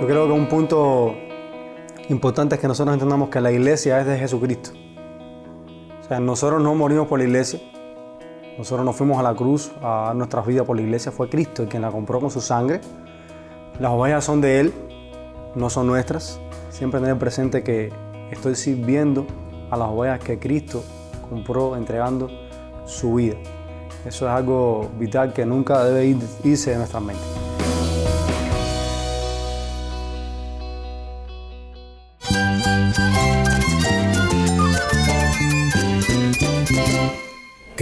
Yo creo que un punto importante es que nosotros entendamos que la iglesia es de Jesucristo. O sea, nosotros no morimos por la iglesia. Nosotros nos fuimos a la cruz a nuestras vidas por la iglesia. Fue Cristo el quien la compró con su sangre. Las ovejas son de Él, no son nuestras. Siempre tener presente que estoy sirviendo a las ovejas que Cristo compró entregando su vida. Eso es algo vital que nunca debe irse de nuestra mente.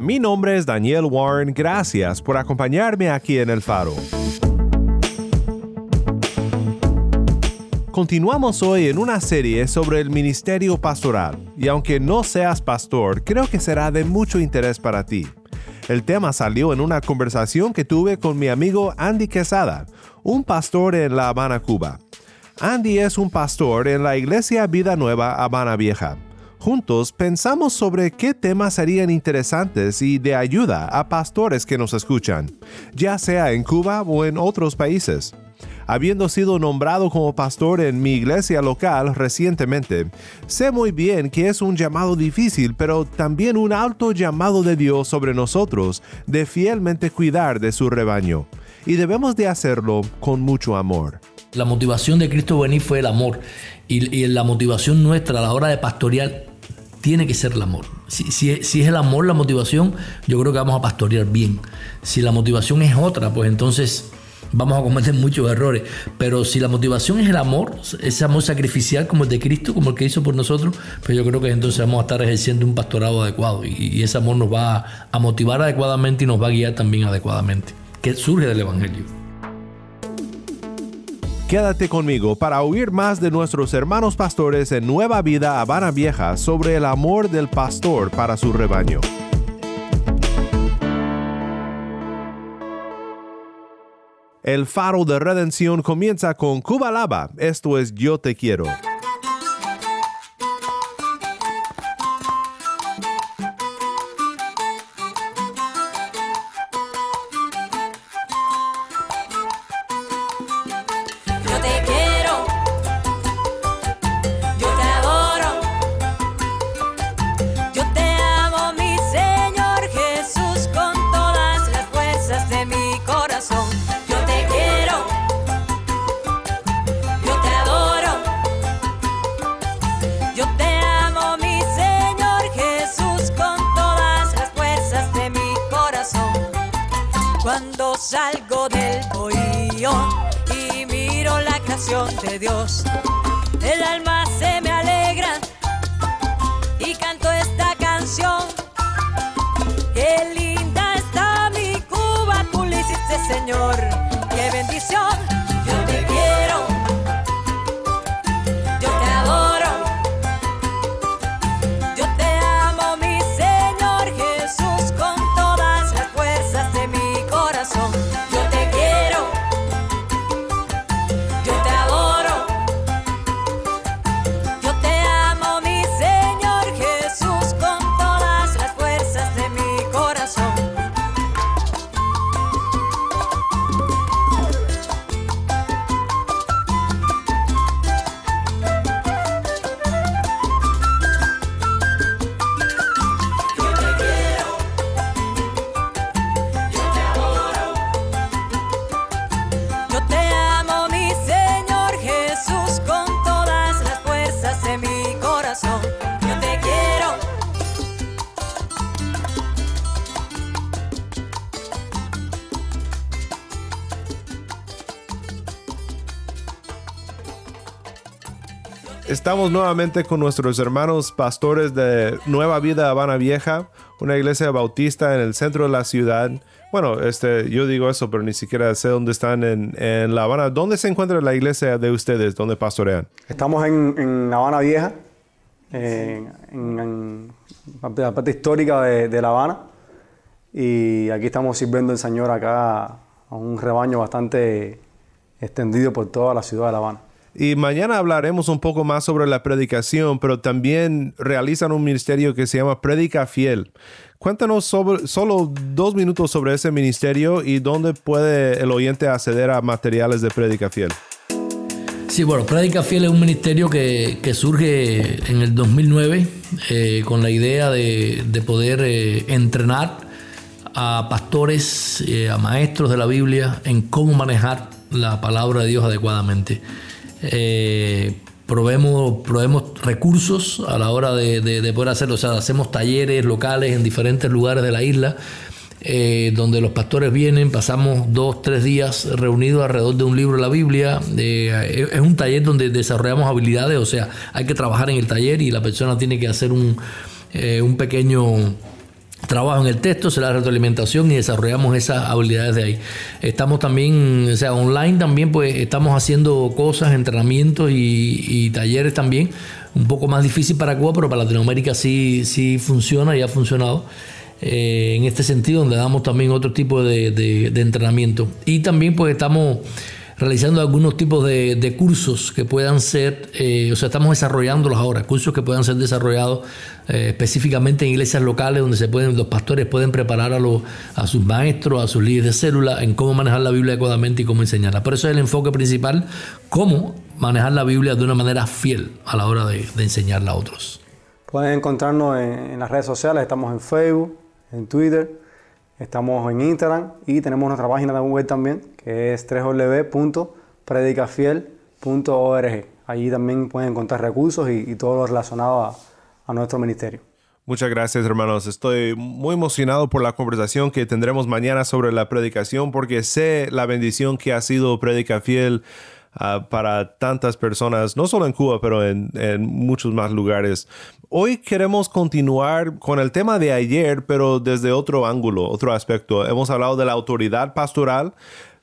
Mi nombre es Daniel Warren. Gracias por acompañarme aquí en El Faro. Continuamos hoy en una serie sobre el ministerio pastoral, y aunque no seas pastor, creo que será de mucho interés para ti. El tema salió en una conversación que tuve con mi amigo Andy Quesada, un pastor en La Habana, Cuba. Andy es un pastor en la Iglesia Vida Nueva Habana Vieja. Juntos pensamos sobre qué temas serían interesantes y de ayuda a pastores que nos escuchan, ya sea en Cuba o en otros países. Habiendo sido nombrado como pastor en mi iglesia local recientemente, sé muy bien que es un llamado difícil, pero también un alto llamado de Dios sobre nosotros de fielmente cuidar de su rebaño. Y debemos de hacerlo con mucho amor. La motivación de Cristo venir fue el amor. Y, la motivación nuestra a la hora de pastorear tiene que ser el amor. Si, si, es el amor la motivación, yo creo que vamos a pastorear bien. Si la motivación es otra, pues entonces vamos a cometer muchos errores. Pero si la motivación es el amor, ese amor sacrificial como el de Cristo, como el que hizo por nosotros, pues yo creo que entonces vamos a estar ejerciendo un pastorado adecuado. Y, ese amor nos va a motivar adecuadamente y nos va a guiar también adecuadamente. Que surge del Evangelio. Quédate conmigo para oír más de nuestros hermanos pastores en Nueva Vida Habana Vieja sobre el amor del pastor para su rebaño. El faro de redención comienza con Cuba Lava, esto es Yo Te Quiero. De Dios. El alma Estamos nuevamente con nuestros hermanos pastores de Nueva Vida Habana Vieja, una iglesia bautista en el centro de la ciudad. Bueno, este, yo digo eso, pero ni siquiera sé dónde están en, en La Habana. ¿Dónde se encuentra la iglesia de ustedes? ¿Dónde pastorean? Estamos en, en Habana Vieja, en- en la parte histórica de, de La Habana. Y aquí estamos sirviendo el Señor acá a un rebaño bastante extendido por toda la ciudad de La Habana. Y mañana hablaremos un poco más sobre la predicación, pero también realizan un ministerio que se llama Predica Fiel. Cuéntanos sobre, solo dos minutos sobre ese ministerio y dónde puede el oyente acceder a materiales de Predica Fiel. Sí, bueno, Prédica Fiel es un ministerio que, que surge en el 2009 eh, con la idea de, de poder eh, entrenar a pastores, eh, a maestros de la Biblia en cómo manejar la palabra de Dios adecuadamente. Eh, proveemos, proveemos recursos a la hora de, de- de poder hacerlo, o sea, hacemos talleres locales en diferentes lugares de la isla eh, donde los pastores vienen, pasamos dos, tres días reunidos alrededor de un libro de la Biblia. Eh, es es un taller donde desarrollamos habilidades, o sea, hay que trabajar en el taller y la persona tiene que hacer un, eh, un pequeño trabajo en el texto, se da retroalimentación y desarrollamos esas habilidades de ahí. Estamos también, o sea, online también, pues estamos haciendo cosas, entrenamientos y, y talleres también. Un poco más difícil para Cuba, pero para Latinoamérica sí, sí funciona y ha funcionado. eh, en este sentido, donde damos también otro tipo de, de- de entrenamiento. Y también pues estamos realizando algunos tipos de, de cursos que puedan ser, eh, o sea, estamos desarrollándolos ahora, cursos que puedan ser desarrollados eh, específicamente en iglesias locales donde se pueden, los pastores pueden preparar a, los, a sus maestros, a sus líderes de célula en cómo manejar la Biblia adecuadamente y cómo enseñarla. Por eso es el enfoque principal, cómo manejar la Biblia de una manera fiel a la hora de, enseñarla a otros. Pueden encontrarnos en, en las redes sociales, estamos en Facebook, en Twitter, estamos en Instagram y tenemos nuestra página de web también, que es www.predicafiel.org. Allí también pueden encontrar recursos y, y todo lo relacionado a, nuestro ministerio. Muchas gracias hermanos. Estoy muy emocionado por la conversación que tendremos mañana sobre la predicación porque sé la bendición que ha sido Predica Fiel ah, para tantas personas, no solo en Cuba, pero en, en muchos más lugares. Hoy queremos continuar con el tema de ayer, pero desde otro ángulo, otro aspecto. Hemos hablado de la autoridad pastoral,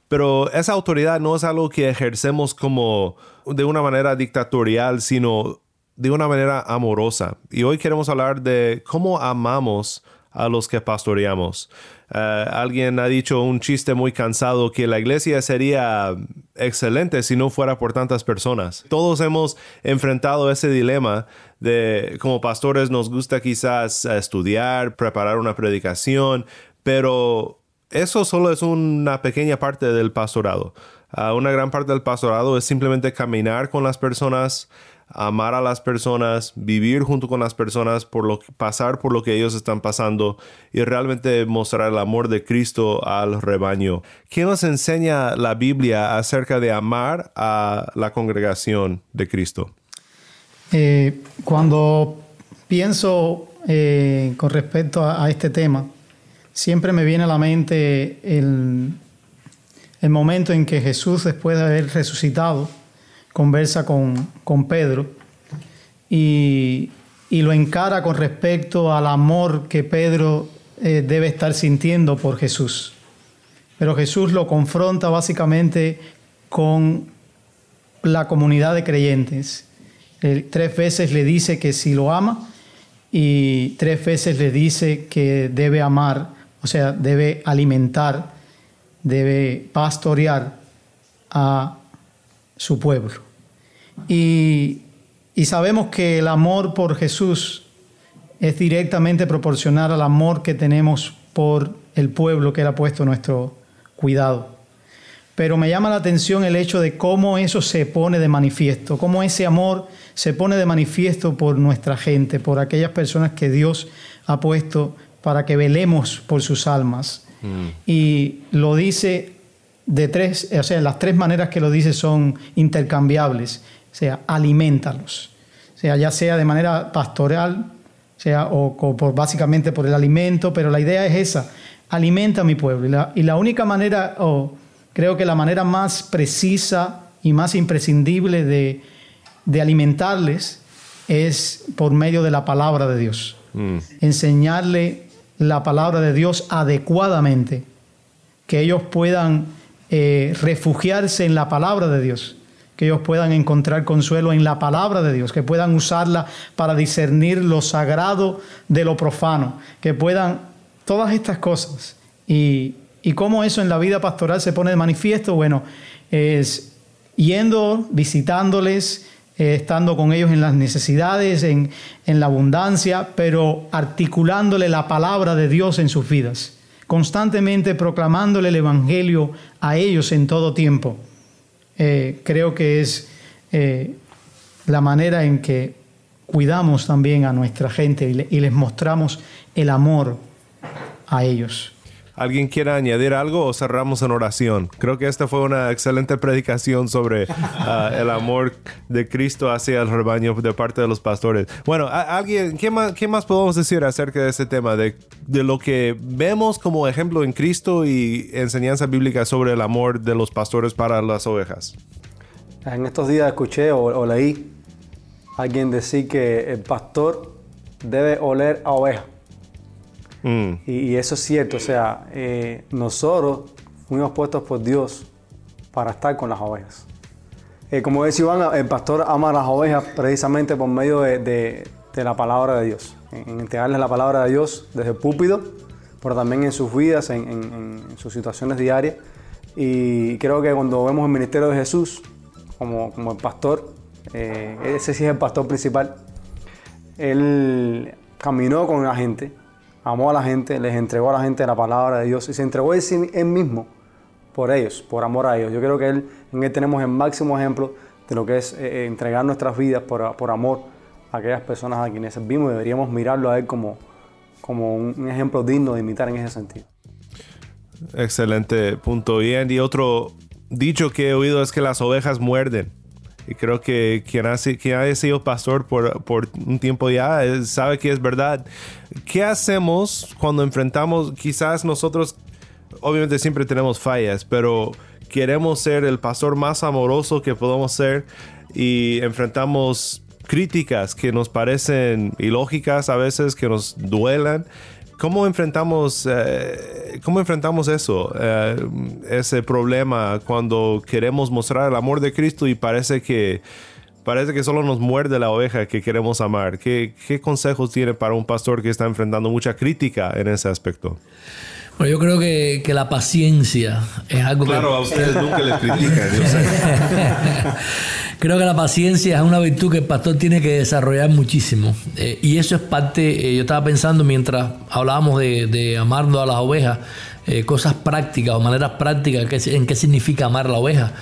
pero esa autoridad no es algo que ejercemos como de una manera dictatorial, sino de una manera amorosa. Y hoy queremos hablar de cómo amamos a los que pastoreamos. Eh, alguien ha dicho un chiste muy cansado que la iglesia sería excelente si no fuera por tantas personas. Todos hemos enfrentado ese dilema de como pastores nos gusta quizás estudiar, preparar una predicación, pero eso solo es una pequeña parte del pastorado. Ah, una gran parte del pastorado es simplemente caminar con las personas, amar a las personas, vivir junto con las personas, por lo, pasar por lo que ellos están pasando y realmente mostrar el amor de Cristo al rebaño. ¿Qué nos enseña la Biblia acerca de amar a la congregación de Cristo? Eh, cuando pienso eh, con respecto a, a este tema, siempre me viene a la mente el, momento en que Jesús, después de haber resucitado, conversa con, con Pedro y, y lo encara con respecto al amor que Pedro eh, debe estar sintiendo por Jesús. Pero Jesús lo confronta básicamente con la comunidad de creyentes. Tres veces le dice que si lo ama y tres veces le dice que debe amar, o sea, debe alimentar, debe pastorear a su pueblo. Y, y sabemos que el amor por Jesús es directamente proporcional al amor que tenemos por el pueblo que Él ha puesto nuestro cuidado. Pero me llama la atención el hecho de cómo eso se pone de manifiesto, cómo ese amor se pone de manifiesto por nuestra gente, por aquellas personas que Dios ha puesto para que velemos por sus almas. Y lo dice de tres, o sea, las tres maneras que lo dice son intercambiables. O sea, alimentalos. O sea, ya sea de manera pastoral, sea, o, o por, básicamente por el alimento, pero la idea es esa, alimenta a mi pueblo. Y la, y la única manera, o creo que la manera más precisa y más imprescindible de, de alimentarles es por medio de la palabra de Dios. Mm. Enseñarle la palabra de Dios adecuadamente, que ellos puedan eh, refugiarse en la palabra de Dios, que ellos puedan encontrar consuelo en la palabra de Dios, que puedan usarla para discernir lo sagrado de lo profano, que puedan todas estas cosas. Y, y cómo eso en la vida pastoral se pone de manifiesto, bueno, es yendo, visitándoles, eh, estando con ellos en las necesidades, en, en la abundancia, pero articulándole la palabra de Dios en sus vidas, constantemente proclamándole el Evangelio a ellos en todo tiempo. Eh, creo que es eh, la manera en que cuidamos también a nuestra gente y, le- y les mostramos el amor a ellos. ¿Alguien quiere añadir algo o cerramos en oración? Creo que esta fue una excelente predicación sobre ah, el amor de Cristo hacia el rebaño de parte de los pastores. Bueno, alguien, ¿qué más, qué más podemos decir acerca de este tema? De, de lo que vemos como ejemplo en Cristo y enseñanza bíblica sobre el amor de los pastores para las ovejas. En estos días escuché o, o leí a alguien decir que el pastor debe oler a oveja. Mm. Y, eso es cierto, o sea, eh, nosotros fuimos puestos por Dios para estar con las ovejas. Eh, como decía Iván, el pastor ama a las ovejas precisamente por medio de, la palabra de Dios, en, en entregarles la palabra de Dios desde el púlpito, pero también en sus vidas, en, en- en sus situaciones diarias. Y creo que cuando vemos el ministerio de Jesús como, como el pastor, eh, ese sí es el pastor principal, él caminó con la gente, amó a la gente, les entregó a la gente la palabra de Dios y se entregó él, mismo por ellos, por amor a ellos. Yo creo que él, en él tenemos el máximo ejemplo de lo que es eh, eh, entregar nuestras vidas por, por amor a aquellas personas a quienes servimos. Deberíamos mirarlo a él como, como un, ejemplo digno de imitar en ese sentido. Excelente punto. Y Andy, otro dicho que he oído es que las ovejas muerden. Y creo que quien ha, si- quien ha sido pastor por, por un tiempo ya eh, sabe que es verdad. ¿Qué hacemos cuando enfrentamos, quizás nosotros, obviamente siempre tenemos fallas, pero queremos ser el pastor más amoroso que podamos ser y enfrentamos críticas que nos parecen ilógicas a veces, que nos duelan? ¿Cómo enfrentamos, eh, ¿Cómo enfrentamos eso? eh, ese problema cuando queremos mostrar el amor de Cristo y parece que, parece que solo nos muerde la oveja que queremos amar. ¿Qué, qué consejos tiene para un pastor que está enfrentando mucha crítica en ese aspecto? Bueno, yo creo que, que la paciencia es algo Claro, que... a ustedes nunca les critican, yo sé. Creo que la paciencia es una virtud que el pastor tiene que desarrollar muchísimo. Eh, y eso es parte, eh, yo estaba pensando mientras hablábamos de, de amando a las ovejas, eh, cosas prácticas o maneras prácticas en qué significa amar a la oveja.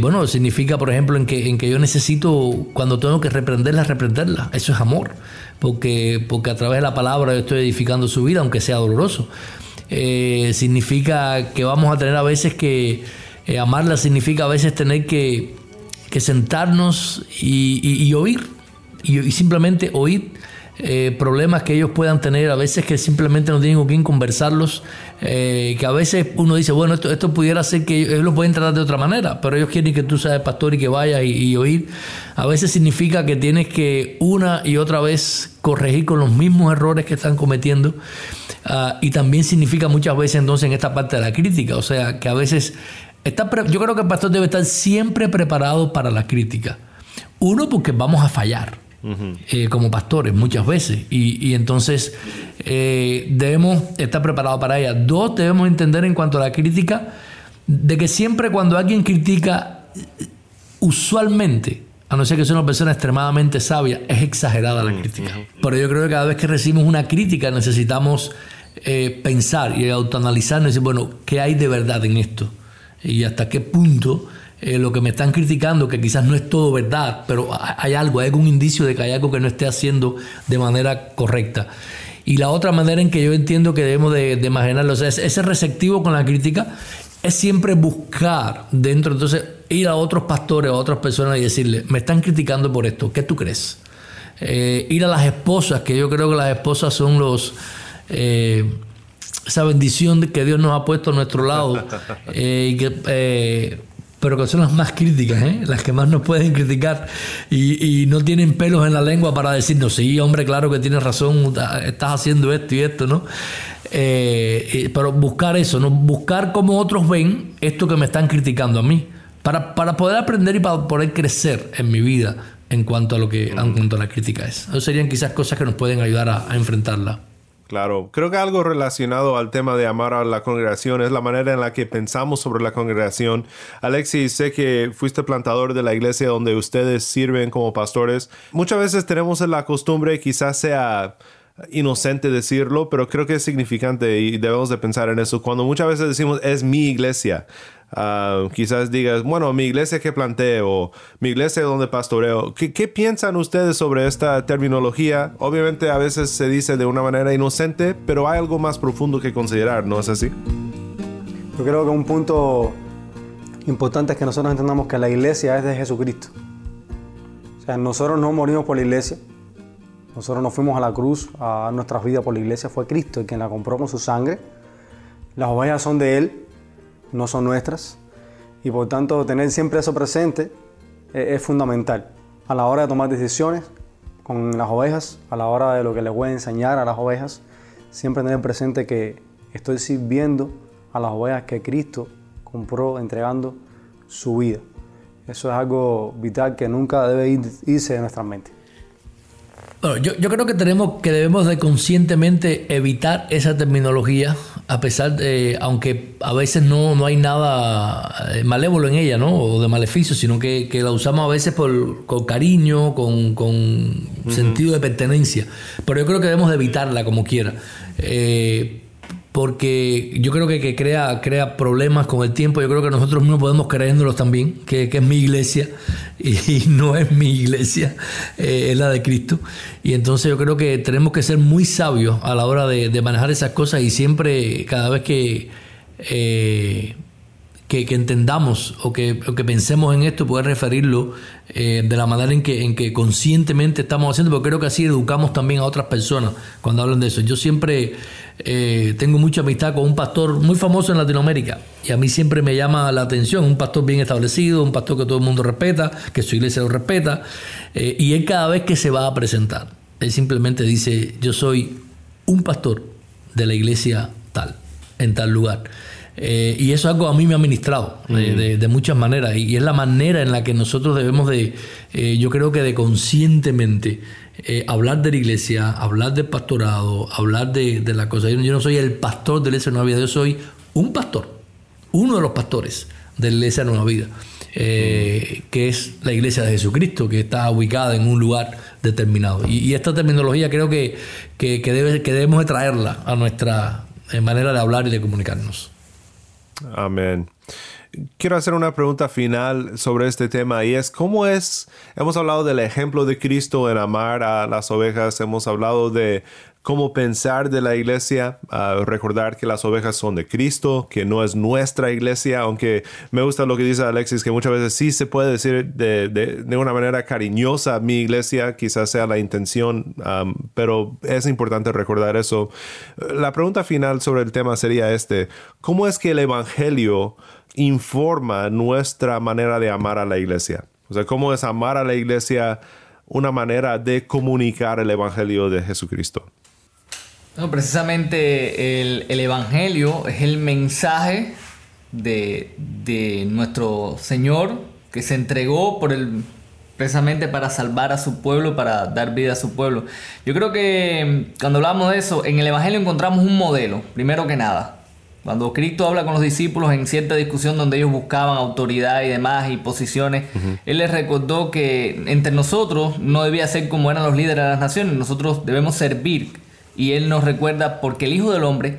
Bueno, significa, por ejemplo, en que, en que yo necesito, cuando tengo que reprenderla, reprenderla. Eso es amor. Porque, porque a través de la palabra yo estoy edificando su vida, aunque sea doloroso. Significa que vamos a tener a veces que amarla, significa a veces tener que, que sentarnos y, oír. Y, simplemente oír eh, problemas que ellos puedan tener, a veces que simplemente no tienen con quién conversarlos, eh, que a veces uno dice, bueno, esto, esto pudiera ser que ellos lo pueden tratar de otra manera, pero ellos quieren que tú seas pastor y que vayas y, y oír. A veces significa que tienes que una y otra vez corregir con los mismos errores que están cometiendo. Ah, y también significa muchas veces entonces en esta parte de la crítica, o sea, que a veces está yo creo que el pastor debe estar siempre preparado para la crítica. Uno, porque vamos a fallar eh, como pastores muchas veces y, y entonces eh, debemos estar preparados para ella. Dos, debemos entender en cuanto a la crítica de que siempre cuando alguien critica, usualmente, a no ser que sea una persona extremadamente sabia, es exagerada la crítica. Pero yo creo que cada vez que recibimos una crítica necesitamos eh, pensar y autoanalizarnos y decir, bueno, ¿qué hay de verdad en esto? Y hasta qué punto eh, lo que me están criticando, que quizás no es todo verdad, pero ha- hay algo, hay algún indicio de que hay algo que no esté haciendo de manera correcta. Y la otra manera en que yo entiendo que debemos de, de imaginarlo, o sea, es- ese receptivo con la crítica es siempre buscar dentro, entonces ir a otros pastores, a otras personas y decirle, me están criticando por esto, ¿qué tú crees? Eh, ir a las esposas, que yo creo que las esposas son los... eh, esa bendición de que Dios nos ha puesto a nuestro lado eh, y que eh, pero que son las más críticas, ¿eh? las que más nos pueden criticar y, y, no tienen pelos en la lengua para decirnos, sí, hombre, claro que tienes razón, estás haciendo esto y esto, ¿no? Pero buscar eso, ¿no? buscar cómo otros ven esto que me están criticando a mí, para, para poder aprender y para poder crecer en mi vida en cuanto a lo que en cuanto a la crítica es. Eso serían quizás cosas que nos pueden ayudar a, a enfrentarla. Claro, creo que algo relacionado al tema de amar a la congregación es la manera en la que pensamos sobre la congregación. Alexis, sé que fuiste plantador de la iglesia donde ustedes sirven como pastores. Muchas veces tenemos la costumbre, quizás sea inocente decirlo, pero creo que es significante y debemos de pensar en eso. Cuando muchas veces decimos es mi iglesia, uh, quizás digas, bueno, mi iglesia que planteo, mi iglesia donde pastoreo. ¿Qué, ¿Qué, piensan ustedes sobre esta terminología? Obviamente a veces se dice de una manera inocente, pero hay algo más profundo que considerar, ¿no es así? Yo creo que un punto importante es que nosotros entendamos que la iglesia es de Jesucristo. O sea, nosotros no morimos por la iglesia, nosotros nos fuimos a la cruz a nuestras vidas por la iglesia. Fue Cristo el quien la compró con su sangre. Las ovejas son de Él, no son nuestras. Y por tanto, tener siempre eso presente es, fundamental. A la hora de tomar decisiones con las ovejas, a la hora de lo que les voy a enseñar a las ovejas, siempre tener presente que estoy sirviendo a las ovejas que Cristo compró entregando su vida. Eso es algo vital que nunca debe irse de nuestra mente. Bueno, yo, yo, creo que tenemos que debemos de conscientemente evitar esa terminología, a pesar de, aunque a veces no, no hay nada eh, malévolo en ella, ¿no? O de maleficio, sino que, que la usamos a veces por, con cariño, con, con sentido de pertenencia. Pero yo creo que debemos de evitarla como quiera. Eh, porque yo creo que, que, crea, crea problemas con el tiempo. Yo creo que nosotros mismos podemos creyéndolos también, que, que es mi iglesia y, no es mi iglesia, eh, es la de Cristo. Y entonces yo creo que tenemos que ser muy sabios a la hora de, de manejar esas cosas y siempre, cada vez que, eh, que, entendamos o que, o que, pensemos en esto, poder referirlo eh, de la manera en que, en que conscientemente estamos haciendo, porque creo que así educamos también a otras personas cuando hablan de eso. Yo siempre eh, tengo mucha amistad con un pastor muy famoso en Latinoamérica y a mí siempre me llama la atención, un pastor bien establecido, un pastor que todo el mundo respeta, que su iglesia lo respeta, eh, y él cada vez que se va a presentar, él simplemente dice, yo soy un pastor de la iglesia tal, en tal lugar. Eh, y eso es algo a mí me ha ministrado de, de, muchas maneras y, es la manera en la que nosotros debemos de, eh, yo creo que de conscientemente eh, hablar de la iglesia, hablar del pastorado, hablar de, de la cosa. Yo, no soy el pastor de la iglesia Nueva Vida, yo soy un pastor, uno de los pastores de la iglesia Nueva Vida, que es la iglesia de Jesucristo, que está ubicada en un lugar determinado. Y, y esta terminología creo que, que, que, debe, que debemos de traerla a nuestra manera de hablar y de comunicarnos. Amen. Quiero hacer una pregunta final sobre este tema y es cómo es, hemos hablado del ejemplo de Cristo en amar a las ovejas, hemos hablado de cómo pensar de la iglesia, recordar que las ovejas son de Cristo, que no es nuestra iglesia, aunque me gusta lo que dice Alexis, que muchas veces sí se puede decir de, de, de una manera cariñosa mi iglesia, quizás sea la intención, pero es importante recordar eso. La pregunta final sobre el tema sería este, ¿cómo es que el Evangelio informa nuestra manera de amar a la iglesia? O sea, ¿cómo es amar a la iglesia una manera de comunicar el Evangelio de Jesucristo? No, precisamente el, el, Evangelio es el mensaje de, de, nuestro Señor que se entregó por el, precisamente para salvar a su pueblo, para dar vida a su pueblo. Yo creo que mm, cuando hablamos de eso, en el Evangelio encontramos un modelo, primero que nada. Cuando Cristo habla con los discípulos en cierta discusión donde ellos buscaban autoridad y demás y posiciones, uh -huh. Él les recordó que entre nosotros no debía ser como eran los líderes de las naciones, nosotros debemos servir y Él nos recuerda porque el Hijo del Hombre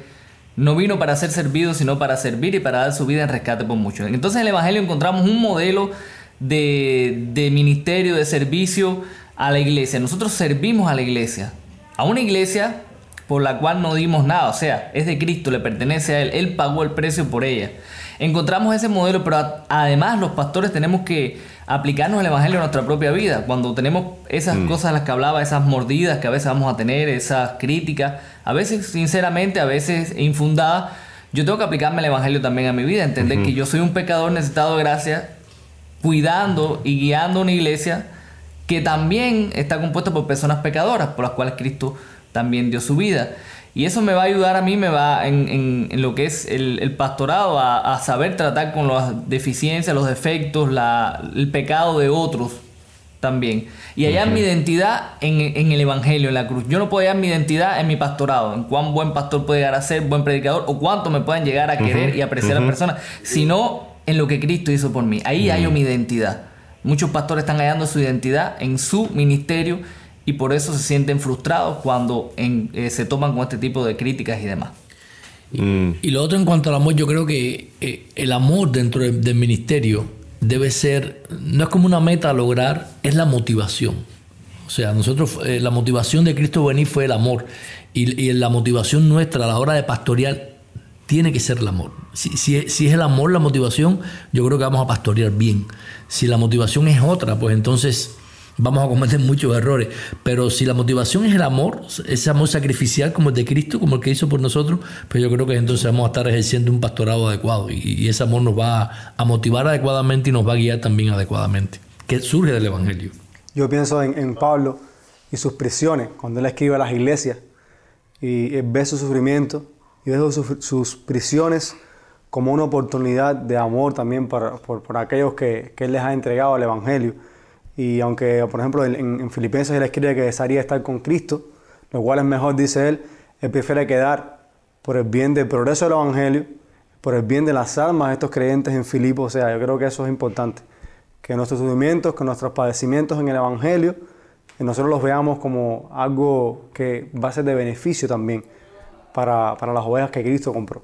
no vino para ser servido, sino para servir y para dar su vida en rescate por muchos. Entonces en el Evangelio encontramos un modelo de, de ministerio, de servicio a la iglesia. Nosotros servimos a la iglesia, a una iglesia por la cual no dimos nada, o sea, es de Cristo, le pertenece a Él, Él pagó el precio por ella. Encontramos ese modelo, pero además los pastores tenemos que aplicarnos el Evangelio a nuestra propia vida. Cuando tenemos esas mm. cosas a las que hablaba, esas mordidas que a veces vamos a tener, esas críticas, a veces sinceramente, a veces infundadas, yo tengo que aplicarme el Evangelio también a mi vida, entender que yo soy un pecador necesitado de gracia, cuidando y guiando una iglesia que también está compuesta por personas pecadoras, por las cuales Cristo también dio su vida. Y eso me va a ayudar a mí, me va en, en, lo que es el, pastorado, a, saber tratar con las deficiencias, los defectos, la, el pecado de otros también. Y hallar mi identidad en, en, el Evangelio, en la cruz. Yo no puedo hallar mi identidad en mi pastorado, en cuán buen pastor puede llegar a ser, buen predicador, o cuánto me pueden llegar a querer y apreciar a las personas, sino en lo que Cristo hizo por mí. Ahí hallo mi identidad. Muchos pastores están hallando su identidad en su ministerio y por eso se sienten frustrados cuando eh, se toman con este tipo de críticas y demás. Mm. Y, lo otro en cuanto al amor, yo creo que eh, el amor dentro del ministerio debe ser, no es como una meta a lograr, es la motivación. O sea, nosotros, eh, la motivación de Cristo venir fue el amor. Y, la motivación nuestra a la hora de pastorear tiene que ser el amor. Si, si, si, es el amor la motivación, yo creo que vamos a pastorear bien. Si la motivación es otra, pues entonces vamos a cometer muchos errores. Pero si la motivación es el amor, ese amor sacrificial como el de Cristo, como el que hizo por nosotros, pues yo creo que entonces vamos a estar ejerciendo un pastorado adecuado y, ese amor nos va a, motivar adecuadamente y nos va a guiar también adecuadamente, que surge del Evangelio. Yo pienso en, Pablo y sus prisiones, cuando él escribe a las iglesias y ve su sufrimiento y ve sus, prisiones como una oportunidad de amor también por, por aquellos que, que él les ha entregado al Evangelio y aunque, por ejemplo, en, Filipenses él escribe que desearía estar con Cristo, lo cual es mejor, dice él, él prefiere quedar por el bien del progreso del Evangelio, por el bien de las almas de estos creyentes en Filipo. O sea, yo creo que eso es importante. Que nuestros sufrimientos, que nuestros padecimientos en el Evangelio, que nosotros los veamos como algo que va a ser de beneficio también para, para las ovejas que Cristo compró.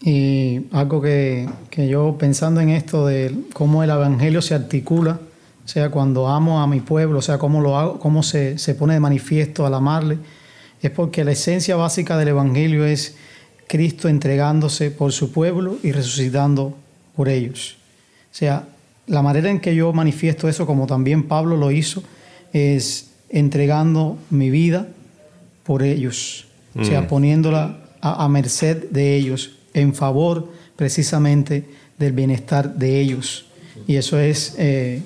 Y algo que, que yo pensando en esto de cómo el Evangelio se articula sea, cuando amo a mi pueblo, o sea, cómo lo hago, cómo se, se pone de manifiesto al amarle, es porque la esencia básica del Evangelio es Cristo entregándose por su pueblo y resucitando por ellos. O sea, la manera en que yo manifiesto eso, como también Pablo lo hizo, es entregando mi vida por ellos. O sea, mm. poniéndola a, merced de ellos, en favor precisamente del bienestar de ellos. Y eso es eh,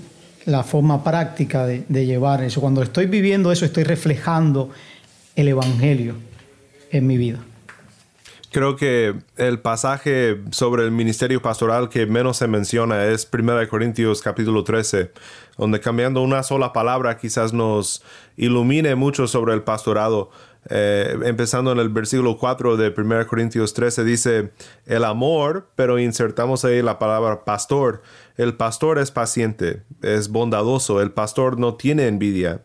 la forma práctica de, llevar eso. Cuando estoy viviendo eso, estoy reflejando el Evangelio en mi vida. Creo que el pasaje sobre el ministerio pastoral que menos se menciona es 1 Corintios capítulo 13, donde cambiando una sola palabra quizás nos ilumine mucho sobre el pastorado. Eh, empezando en el versículo 4 de 1 Corintios 13, dice el amor, pero insertamos ahí la palabra pastor. El pastor es paciente, es bondadoso, el pastor no tiene envidia,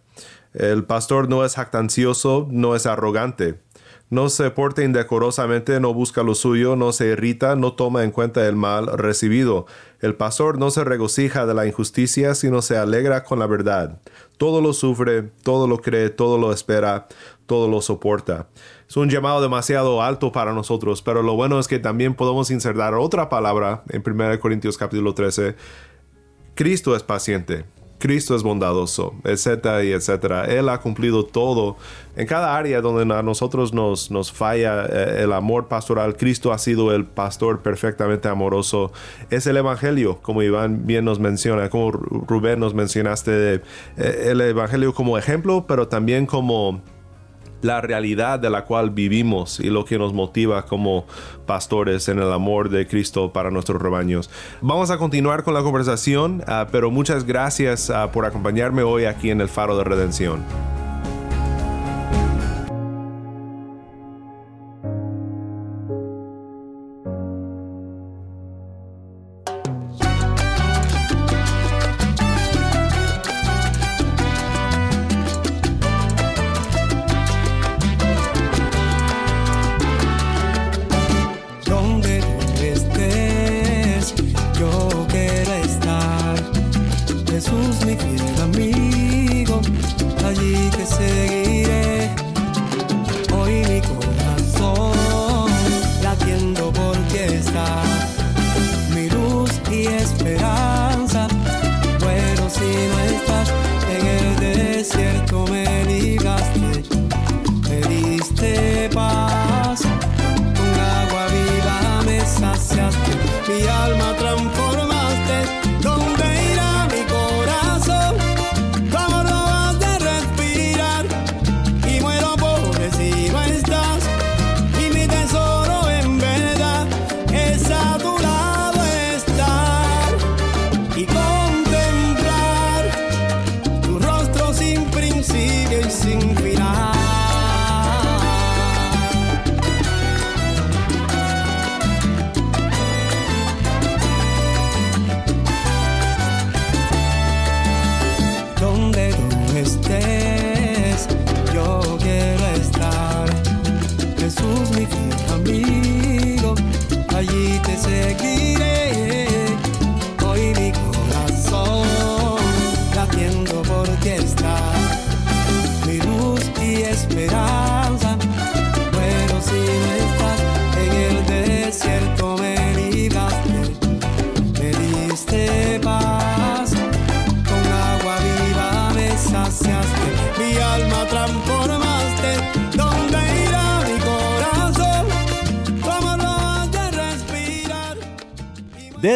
el pastor no es jactancioso, no es arrogante, no se porta indecorosamente, no busca lo suyo, no se irrita, no toma en cuenta el mal recibido. El pastor no se regocija de la injusticia, sino se alegra con la verdad. Todo lo sufre, todo lo cree, todo lo espera, todo lo soporta. Es un llamado demasiado alto para nosotros, pero lo bueno es que también podemos insertar otra palabra en 1 Corintios capítulo 13. Cristo es paciente, Cristo es bondadoso, etcétera y etcétera. Él ha cumplido todo. En cada área donde a nosotros nos, nos falla eh, el amor pastoral, Cristo ha sido el pastor perfectamente amoroso. Es el Evangelio, como Iván bien nos menciona, como Rubén nos mencionaste, eh, el Evangelio como ejemplo, pero también como la realidad de la cual vivimos y lo que nos motiva como pastores en el amor de Cristo para nuestros rebaños. Vamos a continuar con la conversación, ah, pero muchas gracias ah, por acompañarme hoy aquí en el Faro de Redención.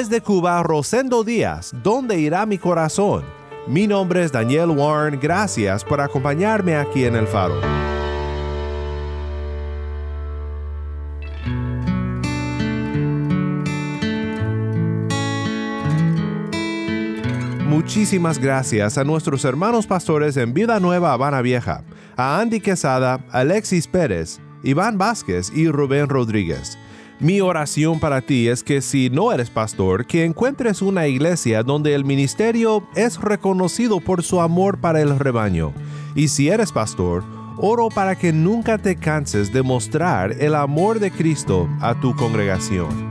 Desde Cuba, Rosendo Díaz, ¿dónde irá mi corazón? Mi nombre es Daniel Warren, gracias por acompañarme aquí en El Faro. Muchísimas gracias a nuestros hermanos pastores en Vida Nueva Habana Vieja, a Andy Quesada, Alexis Pérez, Iván Vázquez y Rubén Rodríguez. Mi oración para ti es que si no eres pastor, que encuentres una iglesia donde el ministerio es reconocido por su amor para el rebaño. Y si eres pastor, oro para que nunca te canses de mostrar el amor de Cristo a tu congregación.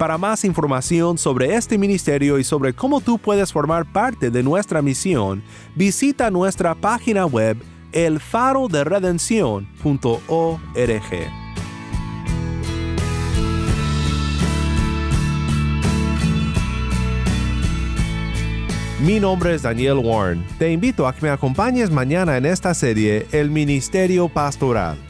Para más información sobre este ministerio y sobre cómo tú puedes formar parte de nuestra misión, visita nuestra página web elfaroderedención.org. Mi nombre es Daniel Warren. Te invito a que me acompañes mañana en esta serie El Ministerio Pastoral